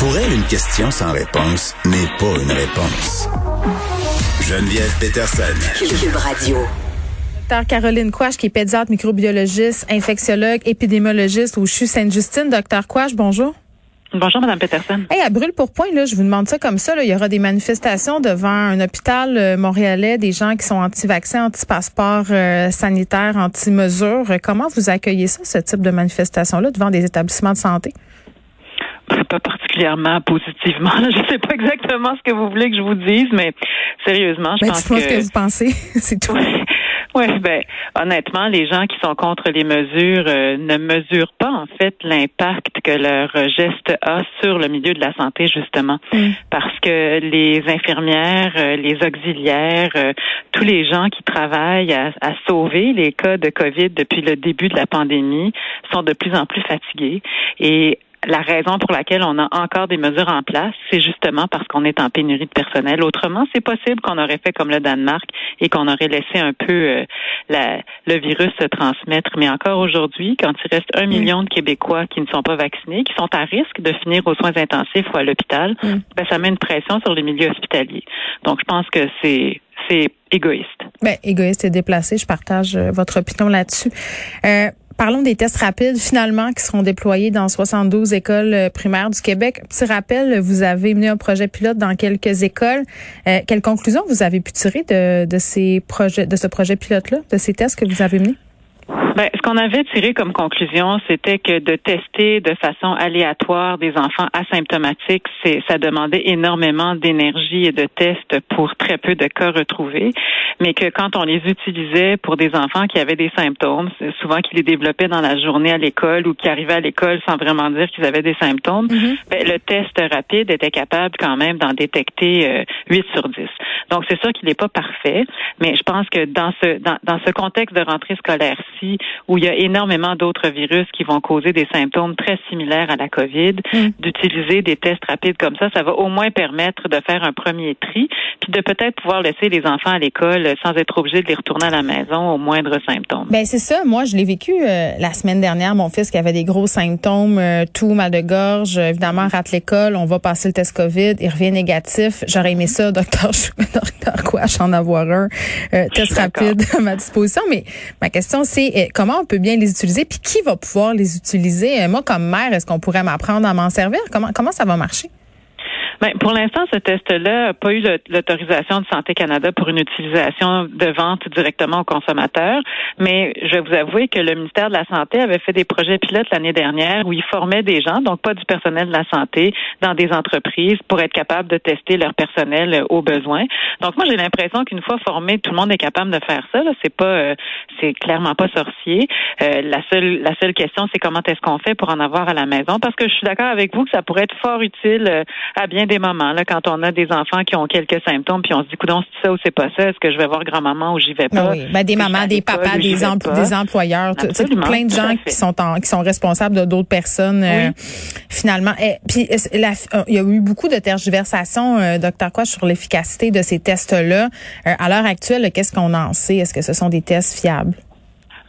Pour elle, une question sans réponse n'est pas une réponse. Geneviève Peterson. Cube Radio. Docteur Caroline Quash, qui est pédiatre, microbiologiste, infectiologue, épidémiologiste au CHU Sainte-Justine. Docteur Quash, bonjour. Bonjour, Madame Peterson. Hey, à brûle pour point, là, je vous demande ça comme ça. Là, il y aura des manifestations devant un hôpital euh, montréalais, des gens qui sont anti-vaccins, anti-passeport euh, sanitaire, anti-mesures. Comment vous accueillez ça, ce type de manifestation-là, devant des établissements de santé? Pas particulièrement positivement. Je ne sais pas exactement ce que vous voulez que je vous dise, mais sérieusement, je mais pense que... que... ce que vous pensez, c'est tout. Oui, ben honnêtement, les gens qui sont contre les mesures euh, ne mesurent pas en fait l'impact que leur geste a sur le milieu de la santé justement, Mm. parce que les infirmières, euh, les auxiliaires, euh, tous les gens qui travaillent à, à sauver les cas de Covid depuis le début de la pandémie sont de plus en plus fatigués et la raison pour laquelle on a encore des mesures en place, c'est justement parce qu'on est en pénurie de personnel. Autrement, c'est possible qu'on aurait fait comme le Danemark et qu'on aurait laissé un peu euh, la, le virus se transmettre. Mais encore aujourd'hui, quand il reste un million de Québécois qui ne sont pas vaccinés, qui sont à risque de finir aux soins intensifs ou à l'hôpital, Mm. ben, ça met une pression sur les milieux hospitaliers. Donc, je pense que c'est c'est égoïste. Ben, égoïste et déplacé, je partage euh, votre opinion là-dessus. Euh, Parlons des tests rapides, finalement, qui seront déployés dans 72 écoles euh, primaires du Québec. Petit rappel, vous avez mené un projet pilote dans quelques écoles. Euh, quelles conclusions vous avez pu tirer de, de ces projets, de ce projet pilote-là, de ces tests que vous avez menés? Ben, ce qu'on avait tiré comme conclusion, c'était que de tester de façon aléatoire des enfants asymptomatiques, c'est, ça demandait énormément d'énergie et de tests pour très peu de cas retrouvés, mais que quand on les utilisait pour des enfants qui avaient des symptômes, souvent qui les développaient dans la journée à l'école ou qui arrivaient à l'école sans vraiment dire qu'ils avaient des symptômes, ben, le test rapide était capable quand même d'en détecter euh, 8 sur 10. Donc c'est sûr qu'il n'est pas parfait, mais je pense que dans ce dans, dans ce contexte de rentrée scolaire-ci, où il y a énormément d'autres virus qui vont causer des symptômes très similaires à la COVID, Mm. d'utiliser des tests rapides comme ça, ça va au moins permettre de faire un premier tri, puis de peut-être pouvoir laisser les enfants à l'école sans être obligé de les retourner à la maison au moindre symptôme. Ben c'est ça. Moi, je l'ai vécu euh, la semaine dernière. Mon fils qui avait des gros symptômes, euh, tout mal de gorge, euh, évidemment rate l'école. On va passer le test Covid, il revient négatif. J'aurais aimé ça, docteur, docteur Quash, en avoir un euh, test rapide à ma disposition. Mais ma question c'est euh, comment on peut bien les utiliser, puis qui va pouvoir les utiliser? Euh, moi, comme mère, est-ce qu'on pourrait m'apprendre à m'en servir? Comment comment ça va marcher? Ben, pour l'instant, ce test-là n'a pas eu l'autorisation de Santé Canada pour une utilisation de vente directement aux consommateurs. Mais je vais vous avouer que le ministère de la Santé avait fait des projets pilotes l'année dernière où ils formaient des gens, donc pas du personnel de la santé, dans des entreprises pour être capable de tester leur personnel euh, au besoin. Donc moi, j'ai l'impression qu'une fois formé, tout le monde est capable de faire ça. C'est pas, euh, c'est clairement pas sorcier. Euh, la seule, la seule question, c'est comment est-ce qu'on fait pour en avoir à la maison? Parce que je suis d'accord avec vous que ça pourrait être fort utile euh, à bien des moments là, quand on a des enfants qui ont quelques symptômes, puis on se dit, coudon, c'est ça ou c'est pas ça? Est-ce que je vais voir grand-maman ou j'y vais pas? Ben oui, ben des Puis mamans, des papas, des, empl- pas? des employeurs, plein de gens qui sont en, qui sont responsables de d'autres personnes euh, finalement. Et, puis est-ce- la- euh, il y a eu beaucoup de tergiversations, euh, docteur Quash, sur l'efficacité de ces tests-là. Euh, à l'heure actuelle, qu'est-ce qu'on en sait? Est-ce que ce sont des tests fiables?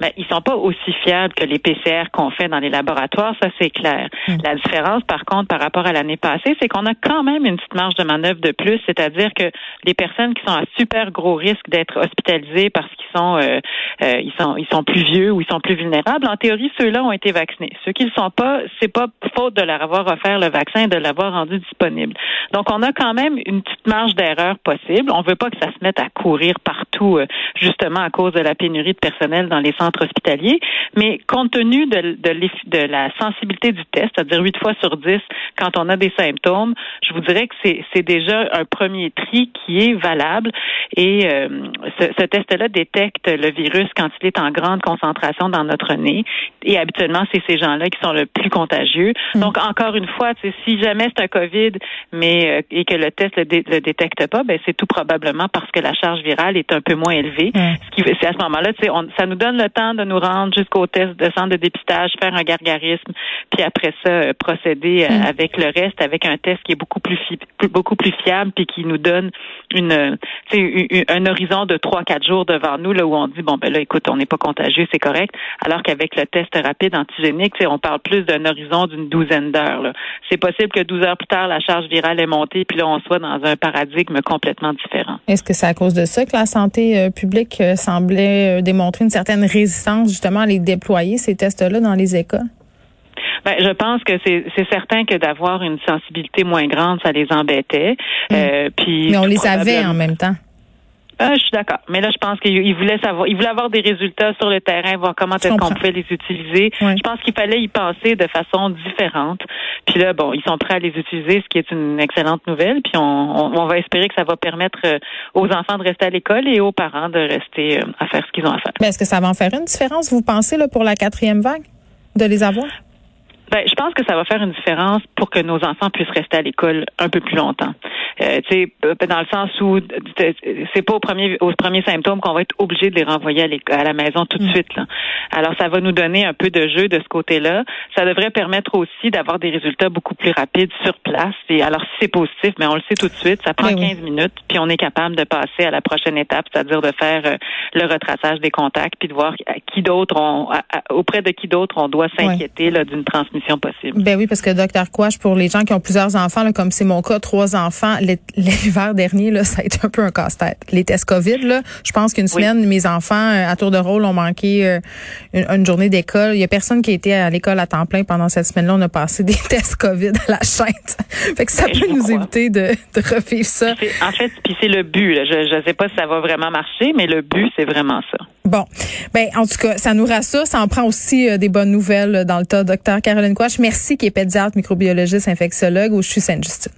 Ben, ils sont pas aussi fiables que les PCR qu'on fait dans les laboratoires, ça c'est clair. La différence, par contre, par rapport à l'année passée, c'est qu'on a quand même une petite marge de manœuvre de plus, c'est-à-dire que les personnes qui sont à super gros risque d'être hospitalisées parce qu'ils sont, euh, euh, ils sont, ils sont plus vieux ou ils sont plus vulnérables, en théorie, ceux-là ont été vaccinés. Ceux qui ne le sont pas, c'est pas faute de leur avoir offert le vaccin et de l'avoir rendu disponible. Donc, on a quand même une petite marge d'erreur possible. On veut pas que ça se mette à courir partout, euh, justement à cause de la pénurie de personnel dans les centres hospitaliers. Mais compte tenu de, de, l'eff- de la sensibilité du test, c'est-à-dire 8 fois sur 10 quand on a des symptômes, je vous dirais que c'est déjà un premier tri qui est valable. Et euh, ce, ce test-là détecte le virus quand il est en grande concentration dans notre nez. Et habituellement, c'est ces gens-là qui sont le plus contagieux. Donc, encore une fois, si jamais c'est un COVID, mais euh, et que le test le, dé- le détecte pas, ben c'est tout probablement parce que la charge virale est un peu moins élevée. Ouais. Ce qui, c'est à ce moment-là, on- ça nous donne le temps temps de nous rendre jusqu'au test de centre de dépistage, faire un gargarisme, puis après ça, euh, procéder euh, mm. avec le reste, avec un test qui est beaucoup plus, beaucoup plus fiable, puis qui nous donne une, un horizon de trois, quatre jours devant nous, là où on dit, bon, ben là, écoute, on n'est pas contagieux, c'est correct, alors qu'avec le test rapide antigénique, on parle plus d'un horizon d'une douzaine d'heures. C'est possible que 12 heures plus tard, la charge virale est montée, puis là, on soit dans un paradigme complètement différent. Est-ce que c'est à cause de ça que la santé euh, publique euh, semblait euh, démontrer une certaine résistance justement à les déployer, ces tests-là, dans les écoles? Ben, je pense que c'est certain que d'avoir une sensibilité moins grande, ça les embêtait. Mm. puis Mais on les avait en même temps. Ah, je suis d'accord. Mais là, je pense qu'il voulait savoir, il voulait avoir des résultats sur le terrain, voir comment est-ce qu'on pouvait les utiliser. Je pense qu'il fallait y penser de façon différente. Puis là, bon, ils sont prêts à les utiliser, ce qui est une excellente nouvelle. Puis on, va espérer que ça va permettre euh, aux enfants de rester à l'école et aux parents de rester euh, à faire ce qu'ils ont à faire. Mais est-ce que ça va en faire une différence, vous pensez, là, pour la quatrième vague, de les avoir? Ben, je pense que ça va faire une différence pour que nos enfants puissent rester à l'école un peu plus longtemps. Euh, euh dans le sens où c'est pas au premier au premier symptôme qu'on va être obligé de les renvoyer à, à la maison tout de mm. suite. Là. Alors, ça va nous donner un peu de jeu de ce côté-là. Ça devrait permettre aussi d'avoir des résultats beaucoup plus rapides sur place. Et alors, si c'est positif, mais on le sait tout de suite, ça prend 15 ben minutes, puis on est capable de passer à la prochaine étape, c'est-à-dire de faire euh, le retraçage des contacts, puis de voir qui d'autre on, auprès de qui d'autre on doit s'inquiéter d'une transmission possible? Ben oui, parce que docteur Quash, pour les gens qui ont plusieurs enfants, comme c'est mon cas, trois enfants, l'hiver dernier, là, ça a été un peu un casse-tête. Les tests COVID, là, je pense qu'une semaine, mes enfants, euh, à tour de rôle, ont manqué euh, une, journée d'école. Il y a personne qui était à l'école à temps plein pendant cette semaine-là. On a passé des tests COVID à la chaîne. fait que ça ben, peut nous éviter de, de revivre ça. En fait, puis c'est le but. Je ne sais pas si ça va vraiment marcher, mais le but, c'est vraiment ça. Bon, ben en ça nous rassure. Ça en prend aussi euh, des bonnes nouvelles dans le tas. Docteur Caroline Quash, merci, qui est pédiatre, microbiologiste, infectiologue au CHU Sainte-Justine.